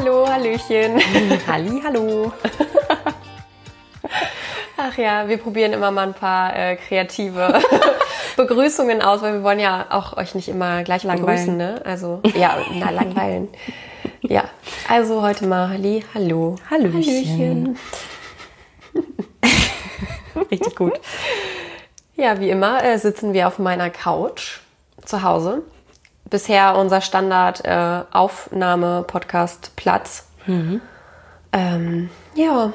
Hallo, hallöchen. Halli, hallo. Ach ja, wir probieren immer mal ein paar äh, kreative Begrüßungen aus, weil wir wollen ja auch euch nicht immer gleich Langweilen. begrüßen, ne? Also ja, na langweilen. Ja, also heute mal Halli, hallo, Hallöchen. Richtig gut. Ja, wie immer äh, sitzen wir auf meiner Couch zu Hause. Bisher unser Standard äh, Aufnahme-Podcast Platz. Ähm, ja,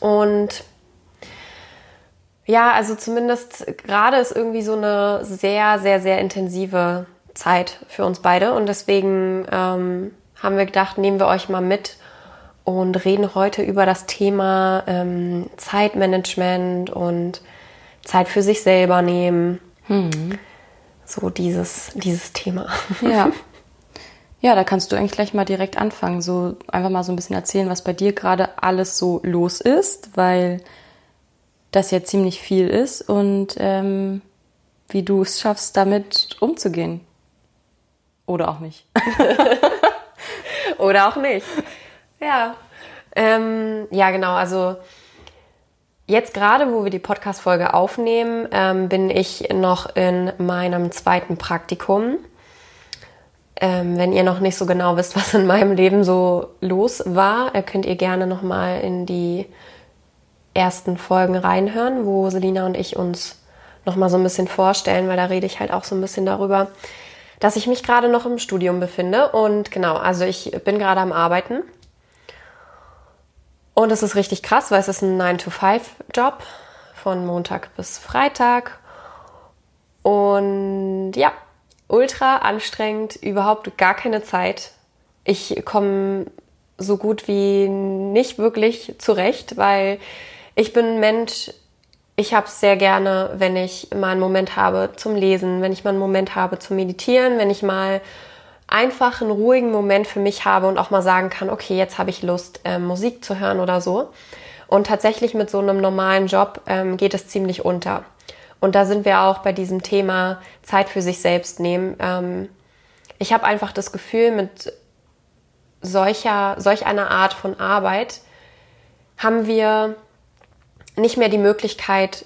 und ja, also zumindest gerade ist irgendwie so eine sehr, sehr, sehr intensive Zeit für uns beide. Und deswegen ähm, haben wir gedacht, nehmen wir euch mal mit und reden heute über das Thema ähm, Zeitmanagement und Zeit für sich selber nehmen. So dieses, dieses Thema. Ja. Ja, da kannst du eigentlich gleich mal direkt anfangen. So einfach mal so ein bisschen erzählen, was bei dir gerade alles so los ist, weil das ja ziemlich viel ist und ähm, wie du es schaffst, damit umzugehen. Oder auch nicht. Oder auch nicht. Ja. Ähm, ja, genau. Also jetzt gerade, wo wir die Podcast-Folge aufnehmen, ähm, bin ich noch in meinem zweiten Praktikum. Ähm, wenn ihr noch nicht so genau wisst, was in meinem Leben so los war, äh, könnt ihr gerne noch mal in die ersten Folgen reinhören, wo Selina und ich uns noch mal so ein bisschen vorstellen, weil da rede ich halt auch so ein bisschen darüber, dass ich mich gerade noch im Studium befinde. Und genau, also ich bin gerade am Arbeiten. Und es ist richtig krass, weil es ist ein 9-to-5-Job von Montag bis Freitag. Und ja, ultra anstrengend, überhaupt gar keine Zeit. Ich komme so gut wie nicht wirklich zurecht, weil ich bin ein Mensch, ich habe es sehr gerne, wenn ich mal einen Moment habe zum Lesen, wenn ich mal einen Moment habe zum Meditieren, wenn ich mal einfach einen ruhigen Moment für mich habe und auch mal sagen kann, okay, jetzt habe ich Lust, ähm, Musik zu hören oder so. Und tatsächlich mit so einem normalen Job ähm, geht es ziemlich unter. Und da sind wir auch bei diesem Thema Zeit für sich selbst nehmen. Ähm, ich habe einfach das Gefühl, mit solcher, solch einer Art von Arbeit haben wir nicht mehr die Möglichkeit,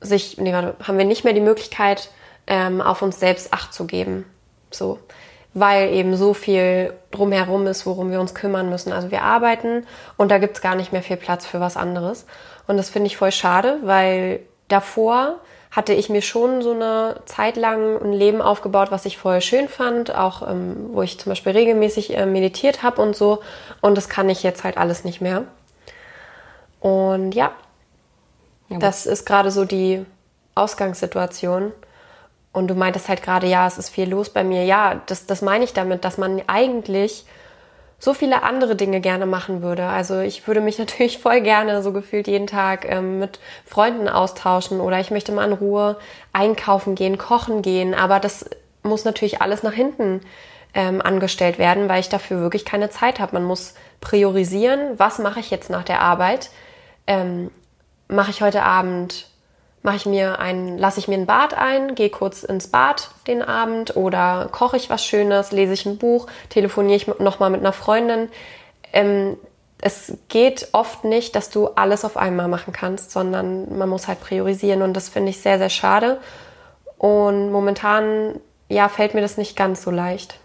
sich, nee, warte, haben wir nicht mehr die Möglichkeit, ähm, auf uns selbst Acht zu geben. So. Weil eben so viel drumherum ist, worum wir uns kümmern müssen. Also wir arbeiten und da gibt's gar nicht mehr viel Platz für was anderes. Und das finde ich voll schade, weil davor hatte ich mir schon so eine Zeit lang ein Leben aufgebaut, was ich vorher schön fand, auch ähm, wo ich zum Beispiel regelmäßig äh, meditiert habe und so. Und das kann ich jetzt halt alles nicht mehr. Und ja, Ja, das ist gerade so die Ausgangssituation. Und du meintest halt gerade, ja, es ist viel los bei mir. Ja, das, das meine ich damit, dass man eigentlich so viele andere Dinge gerne machen würde. Also ich würde mich natürlich voll gerne so gefühlt jeden Tag ähm, mit Freunden austauschen oder ich möchte mal in Ruhe einkaufen gehen, kochen gehen. Aber das muss natürlich alles nach hinten ähm, angestellt werden, weil ich dafür wirklich keine Zeit habe. Man muss priorisieren, was mache ich jetzt nach der Arbeit. Ähm, mache ich heute Abend, mache ich mir ein, lasse ich mir ein Bad ein, gehe kurz ins Bad den Abend oder koche ich was Schönes, lese ich ein Buch, telefoniere ich nochmal mit einer Freundin. Ähm, es geht oft nicht, dass du alles auf einmal machen kannst, sondern man muss halt priorisieren und das finde ich sehr, sehr schade. Und momentan, ja, fällt mir das nicht ganz so leicht.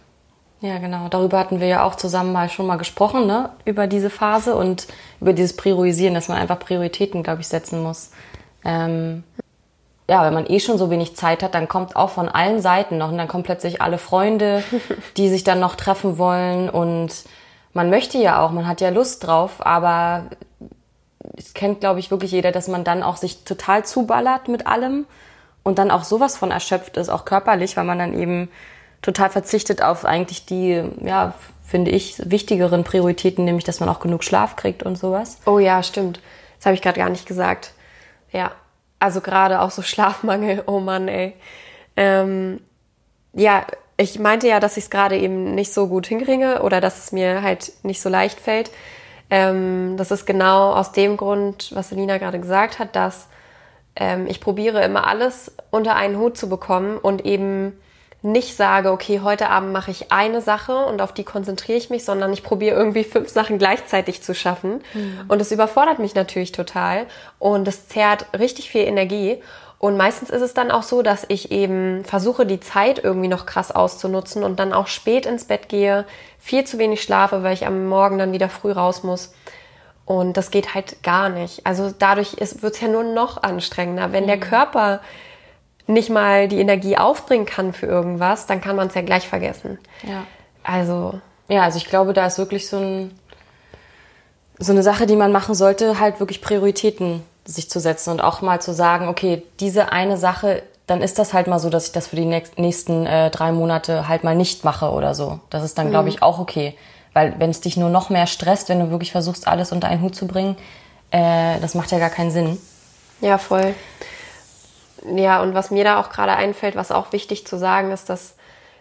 Ja, genau. Darüber hatten wir ja auch zusammen mal schon mal gesprochen, ne? Über diese Phase und über dieses Priorisieren, dass man einfach Prioritäten, glaube ich, setzen muss. Ähm, ja, wenn man eh schon so wenig Zeit hat, dann kommt auch von allen Seiten noch und dann kommen plötzlich alle Freunde, die sich dann noch treffen wollen und man möchte ja auch, man hat ja Lust drauf, aber es kennt, glaube ich, wirklich jeder, dass man dann auch sich total zuballert mit allem und dann auch sowas von erschöpft ist, auch körperlich, weil man dann eben total verzichtet auf eigentlich die, ja, finde ich, wichtigeren Prioritäten, nämlich, dass man auch genug Schlaf kriegt und sowas. Oh ja, stimmt. Das habe ich gerade gar nicht gesagt. Ja, also gerade auch so Schlafmangel. Oh Mann, ey. Ähm, ja, ich meinte ja, dass ich es gerade eben nicht so gut hinkriege oder dass es mir halt nicht so leicht fällt. Ähm, das ist genau aus dem Grund, was Selina gerade gesagt hat, dass ähm, ich probiere immer alles unter einen Hut zu bekommen und eben nicht sage, okay, heute Abend mache ich eine Sache und auf die konzentriere ich mich, sondern ich probiere irgendwie fünf Sachen gleichzeitig zu schaffen. Mhm. Und es überfordert mich natürlich total und es zehrt richtig viel Energie. Und meistens ist es dann auch so, dass ich eben versuche, die Zeit irgendwie noch krass auszunutzen und dann auch spät ins Bett gehe, viel zu wenig schlafe, weil ich am Morgen dann wieder früh raus muss. Und das geht halt gar nicht. Also dadurch wird es ja nur noch anstrengender. Wenn mhm. der Körper nicht mal die Energie aufbringen kann für irgendwas, dann kann man es ja gleich vergessen. Ja. Also. Ja, also ich glaube, da ist wirklich so, ein, so eine Sache, die man machen sollte, halt wirklich Prioritäten sich zu setzen und auch mal zu sagen, okay, diese eine Sache, dann ist das halt mal so, dass ich das für die nächsten äh, drei Monate halt mal nicht mache oder so. Das ist dann, mhm. glaube ich, auch okay. Weil wenn es dich nur noch mehr stresst, wenn du wirklich versuchst, alles unter einen Hut zu bringen, äh, das macht ja gar keinen Sinn. Ja, voll. Ja, und was mir da auch gerade einfällt, was auch wichtig zu sagen ist, dass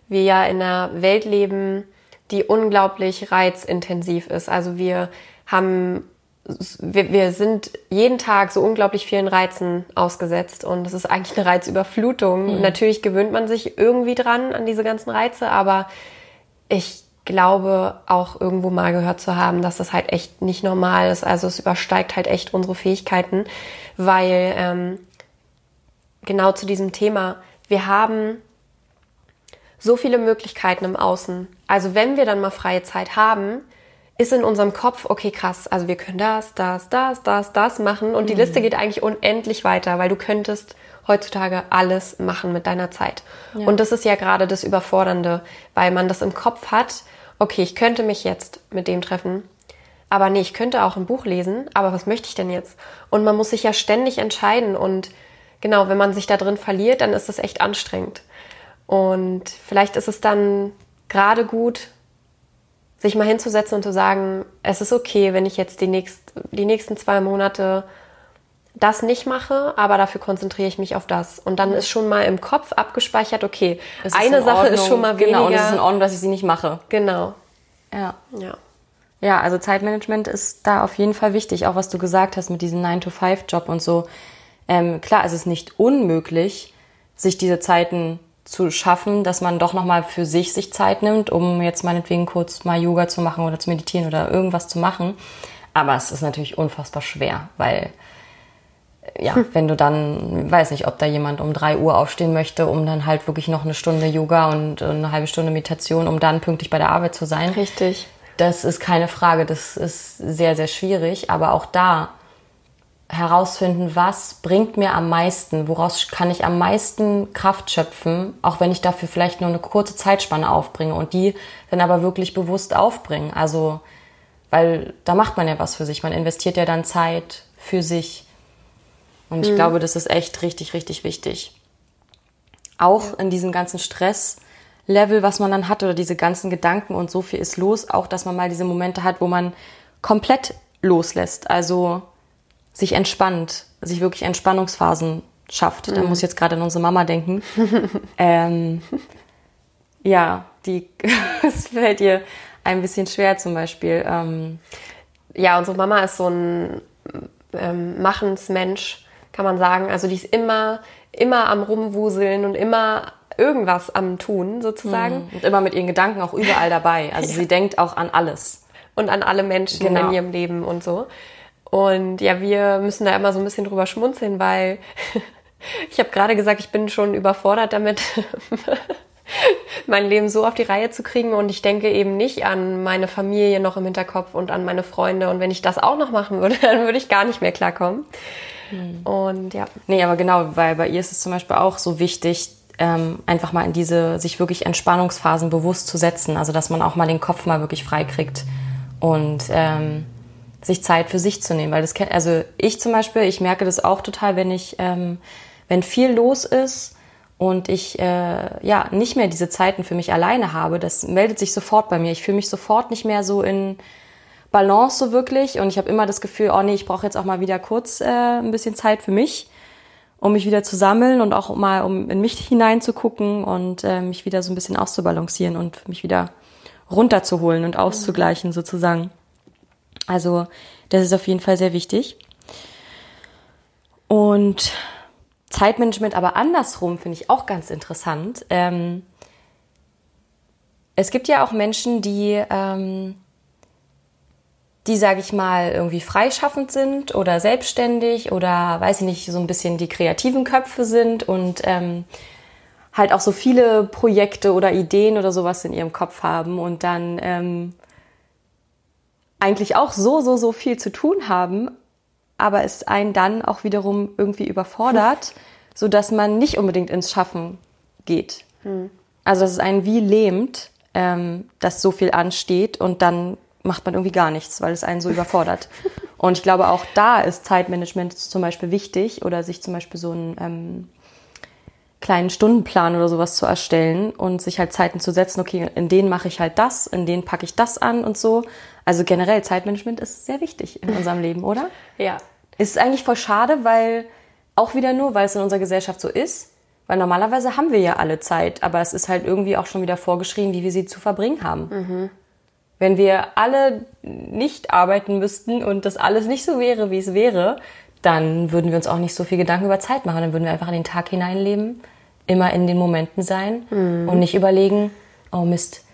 wir ja in einer Welt leben, die unglaublich reizintensiv ist. Also wir haben, wir, wir sind jeden Tag so unglaublich vielen Reizen ausgesetzt und es ist eigentlich eine Reizüberflutung. Mhm. Natürlich gewöhnt man sich irgendwie dran an diese ganzen Reize, aber ich glaube auch irgendwo mal gehört zu haben, dass das halt echt nicht normal ist. Also es übersteigt halt echt unsere Fähigkeiten, weil ähm, genau zu diesem Thema. Wir haben so viele Möglichkeiten im Außen. Also wenn wir dann mal freie Zeit haben, ist in unserem Kopf, okay, krass, also wir können das, das, das, das, das machen und die mhm. Liste geht eigentlich unendlich weiter, weil du könntest heutzutage alles machen mit deiner Zeit. Ja. Und das ist ja gerade das Überfordernde, weil man das im Kopf hat, okay, ich könnte mich jetzt mit dem treffen, aber nee, ich könnte auch ein Buch lesen, aber was möchte ich denn jetzt? Und man muss sich ja ständig entscheiden und genau, wenn man sich da drin verliert, dann ist das echt anstrengend. Und vielleicht ist es dann gerade gut, sich mal hinzusetzen und zu sagen, es ist okay, wenn ich jetzt die, nächst, die nächsten zwei Monate das nicht mache, aber dafür konzentriere ich mich auf das. Und dann ist schon mal im Kopf abgespeichert, okay, eine Sache Ordnung, ist schon mal weniger. Genau, und es ist in Ordnung, dass ich sie nicht mache. Genau. Ja. Ja. Ja, also Zeitmanagement ist da auf jeden Fall wichtig, auch was du gesagt hast mit diesem 9-to-5-Job und so. Ähm, klar, es ist nicht unmöglich, sich diese Zeiten zu schaffen, dass man doch nochmal für sich sich Zeit nimmt, um jetzt meinetwegen kurz mal Yoga zu machen oder zu meditieren oder irgendwas zu machen. Aber es ist natürlich unfassbar schwer, weil äh, ja, hm. wenn du dann, weiß nicht, ob da jemand um drei Uhr aufstehen möchte, um dann halt wirklich noch eine Stunde Yoga und eine halbe Stunde Meditation, um dann pünktlich bei der Arbeit zu sein. Richtig. Das ist keine Frage, das ist sehr, sehr schwierig. Aber auch da herausfinden, was bringt mir am meisten, woraus kann ich am meisten Kraft schöpfen, auch wenn ich dafür vielleicht nur eine kurze Zeitspanne aufbringe und die dann aber wirklich bewusst aufbringen. Also, weil da macht man ja was für sich, man investiert ja dann Zeit für sich. Und ich mhm. glaube, das ist echt richtig, richtig wichtig. Auch in diesem ganzen Stresslevel, was man dann hat oder diese ganzen Gedanken und so viel ist los, auch dass man mal diese Momente hat, wo man komplett loslässt. Also sich entspannt, sich wirklich Entspannungsphasen schafft. Mhm. Da muss ich jetzt gerade an unsere Mama denken. ähm, ja, die, es fällt ihr ein bisschen schwer zum Beispiel. Ähm, ja, unsere Mama ist so ein ähm, Machensmensch, kann man sagen. Also die ist immer, immer am Rumwuseln und immer irgendwas am Tun sozusagen. Mhm. Und immer mit ihren Gedanken auch überall dabei. Also ja. sie denkt auch an alles. Und an alle Menschen genau. in ihrem Leben und so. Und ja, wir müssen da immer so ein bisschen drüber schmunzeln, weil ich habe gerade gesagt, ich bin schon überfordert damit, mein Leben so auf die Reihe zu kriegen. Und ich denke eben nicht an meine Familie noch im Hinterkopf und an meine Freunde. Und wenn ich das auch noch machen würde, dann würde ich gar nicht mehr klarkommen. Hm. Und ja. Nee, aber genau, weil bei ihr ist es zum Beispiel auch so wichtig, ähm, einfach mal in diese, sich wirklich Entspannungsphasen bewusst zu setzen. Also, dass man auch mal den Kopf mal wirklich frei kriegt. Und ähm, sich Zeit für sich zu nehmen. Weil das also ich zum Beispiel, ich merke das auch total, wenn ich, ähm, wenn viel los ist und ich äh, ja nicht mehr diese Zeiten für mich alleine habe, das meldet sich sofort bei mir. Ich fühle mich sofort nicht mehr so in Balance so wirklich und ich habe immer das Gefühl, oh nee, ich brauche jetzt auch mal wieder kurz äh, ein bisschen Zeit für mich, um mich wieder zu sammeln und auch mal um in mich hineinzugucken und äh, mich wieder so ein bisschen auszubalancieren und mich wieder runterzuholen und auszugleichen sozusagen. Also das ist auf jeden Fall sehr wichtig. Und Zeitmanagement aber andersrum finde ich auch ganz interessant. Ähm, es gibt ja auch Menschen, die, ähm, die, sage ich mal, irgendwie freischaffend sind oder selbstständig oder, weiß ich nicht, so ein bisschen die kreativen Köpfe sind und ähm, halt auch so viele Projekte oder Ideen oder sowas in ihrem Kopf haben und dann ähm, eigentlich auch so, so, so viel zu tun haben, aber es einen dann auch wiederum irgendwie überfordert, so dass man nicht unbedingt ins Schaffen geht. Hm. Also dass es einen wie lähmt, ähm, dass so viel ansteht und dann macht man irgendwie gar nichts, weil es einen so überfordert. Und ich glaube, auch da ist Zeitmanagement zum Beispiel wichtig oder sich zum Beispiel so einen ähm, kleinen Stundenplan oder sowas zu erstellen und sich halt Zeiten zu setzen, okay, in denen mache ich halt das, in denen packe ich das an und so. Also generell Zeitmanagement ist sehr wichtig in unserem Leben, oder? Ja. Ist eigentlich voll schade, weil auch wieder nur, weil es in unserer Gesellschaft so ist, weil normalerweise haben wir ja alle Zeit, aber es ist halt irgendwie auch schon wieder vorgeschrieben, wie wir sie zu verbringen haben. Mhm. Wenn wir alle nicht arbeiten müssten und das alles nicht so wäre, wie es wäre, dann würden wir uns auch nicht so viel Gedanken über Zeit machen. Dann würden wir einfach in den Tag hineinleben, immer in den Momenten sein mhm. und nicht überlegen, oh Mist,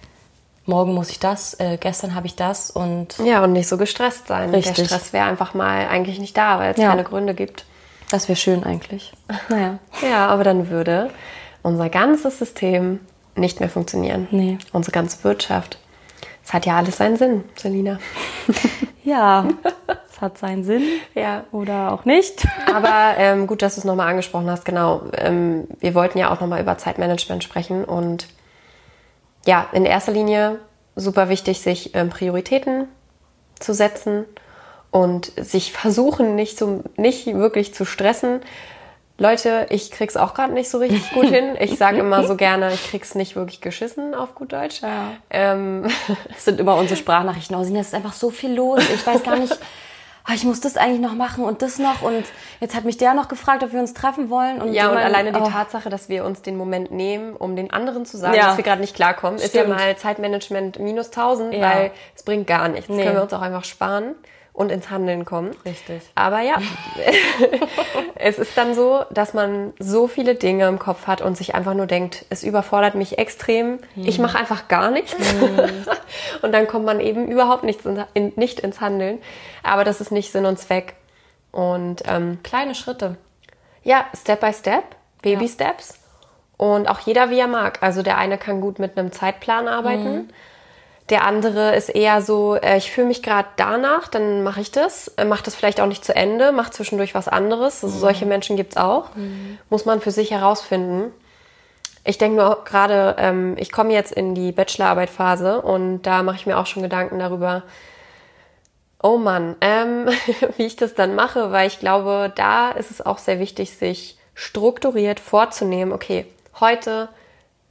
morgen muss ich das, äh, gestern habe ich das und. Ja, und nicht so gestresst sein. Richtig. Der Stress wäre einfach mal eigentlich nicht da, weil es ja. keine Gründe gibt. Das wäre schön eigentlich. Naja. Ja, aber dann würde unser ganzes System nicht mehr funktionieren. Nee. Unsere ganze Wirtschaft. Es hat ja alles seinen Sinn, Selina. ja, es hat seinen Sinn. Ja. Oder auch nicht. Aber ähm, gut, dass du es nochmal angesprochen hast. Genau. Ähm, wir wollten ja auch nochmal über Zeitmanagement sprechen. Und ja, in erster Linie super wichtig, sich ähm, Prioritäten zu setzen und sich versuchen, nicht, so, nicht wirklich zu stressen. Leute, ich krieg's auch gerade nicht so richtig gut hin. Ich sage immer so gerne, ich krieg's nicht wirklich geschissen auf gut Deutsch. Ja. Ähm, das sind immer unsere Sprachnachrichten. Oh, es ist einfach so viel los. Ich weiß gar nicht, ich muss das eigentlich noch machen und das noch. Und jetzt hat mich der noch gefragt, ob wir uns treffen wollen. Und ja, und man, alleine oh. die Tatsache, dass wir uns den Moment nehmen, um den anderen zu sagen, ja. dass wir gerade nicht klarkommen, Stimmt. ist ja mal Zeitmanagement minus 1000, ja. weil es bringt gar nichts. Nee. Das können wir uns auch einfach sparen und ins Handeln kommen. Richtig. Aber ja, es ist dann so, dass man so viele Dinge im Kopf hat und sich einfach nur denkt, es überfordert mich extrem, hm. ich mache einfach gar nichts. Hm. und dann kommt man eben überhaupt nicht, in, nicht ins Handeln. Aber das ist nicht Sinn und Zweck. Und ähm, kleine Schritte. Ja, Step by Step, Baby ja. Steps. Und auch jeder, wie er mag. Also der eine kann gut mit einem Zeitplan arbeiten. Hm der andere ist eher so, äh, ich fühle mich gerade danach, dann mache ich das, äh, mache das vielleicht auch nicht zu Ende, mache zwischendurch was anderes. Also mhm. solche Menschen gibt's auch. Mhm. Muss man für sich herausfinden. Ich denke nur gerade, ähm, ich komme jetzt in die Bachelorarbeit-Phase und da mache ich mir auch schon Gedanken darüber, oh Mann, ähm, wie ich das dann mache, weil ich glaube, da ist es auch sehr wichtig, sich strukturiert vorzunehmen, okay, heute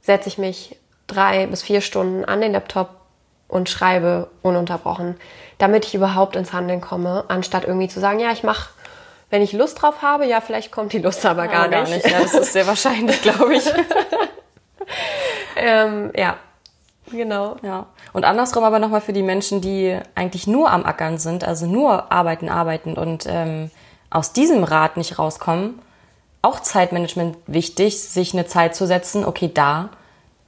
setze ich mich drei bis vier Stunden an den Laptop, und schreibe ununterbrochen, damit ich überhaupt ins Handeln komme, anstatt irgendwie zu sagen, ja, ich mache, wenn ich Lust drauf habe, ja, vielleicht kommt die Lust aber gar, ja, nicht. gar nicht. Ja, das ist sehr wahrscheinlich, glaube ich. ähm, ja, genau. Ja. Und andersrum aber nochmal für die Menschen, die eigentlich nur am Ackern sind, also nur arbeiten, arbeiten und ähm, aus diesem Rad nicht rauskommen, auch Zeitmanagement wichtig, sich eine Zeit zu setzen, okay, da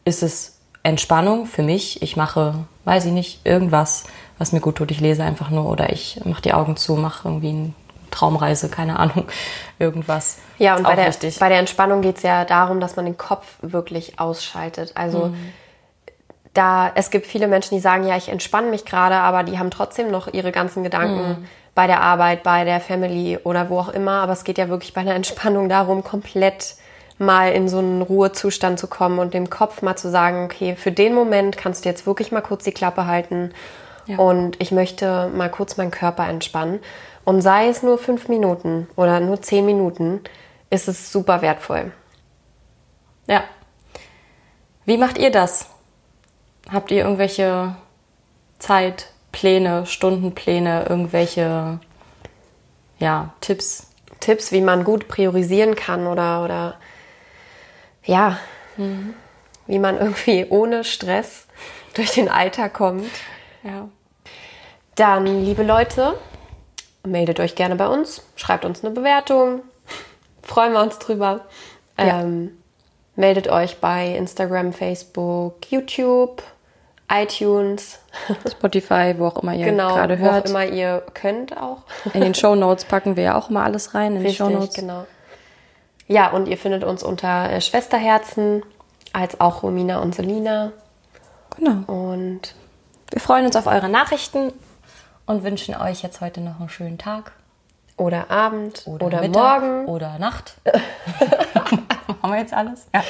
ist es Entspannung für mich. Ich mache weiß ich nicht, irgendwas, was mir gut tut. Ich lese einfach nur oder ich mache die Augen zu, mache irgendwie eine Traumreise, keine Ahnung, irgendwas. Ja, und bei der, bei der Entspannung geht es ja darum, dass man den Kopf wirklich ausschaltet. Also mhm. da, es gibt viele Menschen, die sagen, ja, ich entspanne mich gerade, aber die haben trotzdem noch ihre ganzen Gedanken. Mhm bei der Arbeit, bei der Family oder wo auch immer. Aber es geht ja wirklich bei einer Entspannung darum, komplett mal in so einen Ruhezustand zu kommen und dem Kopf mal zu sagen, okay, für den Moment kannst du jetzt wirklich mal kurz die Klappe halten ja. und ich möchte mal kurz meinen Körper entspannen. Und sei es nur fünf Minuten oder nur zehn Minuten, ist es super wertvoll. Ja. Wie macht ihr das? Habt ihr irgendwelche Zeitpläne, Stundenpläne, irgendwelche ja, Tipps? Tipps, wie man gut priorisieren kann oder, oder ja, mhm. wie man irgendwie ohne Stress durch den Alltag kommt. Ja. Dann, liebe Leute, meldet euch gerne bei uns, schreibt uns eine Bewertung, freuen wir uns drüber. Ja. Ähm, meldet euch bei Instagram, Facebook, YouTube, iTunes, Spotify, wo auch immer ihr genau, gerade wo auch hört. immer ihr könnt auch. In den Show Notes packen wir ja auch immer alles rein in die Show Notes. genau. Ja, und ihr findet uns unter äh, Schwesterherzen, als auch Romina und Selina. Genau. Und Wir freuen uns auf eure Nachrichten und wünschen euch jetzt heute noch einen schönen Tag. oder Abend oder, Mittag morgen. Oder Nacht. Haben wir jetzt alles? Ja.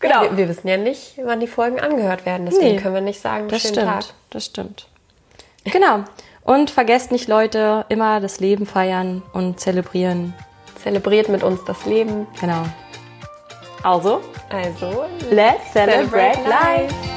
Genau. Wir, wir wissen ja nicht, wann die Folgen angehört werden, deswegen Nee, können wir nicht sagen, Das schönen stimmt. Tag. Das stimmt. Genau. Und vergesst nicht, Leute, immer das Leben feiern und zelebrieren. Zelebriert mit uns das Leben. Genau. Also, Also, let's celebrate Celebrate life. life.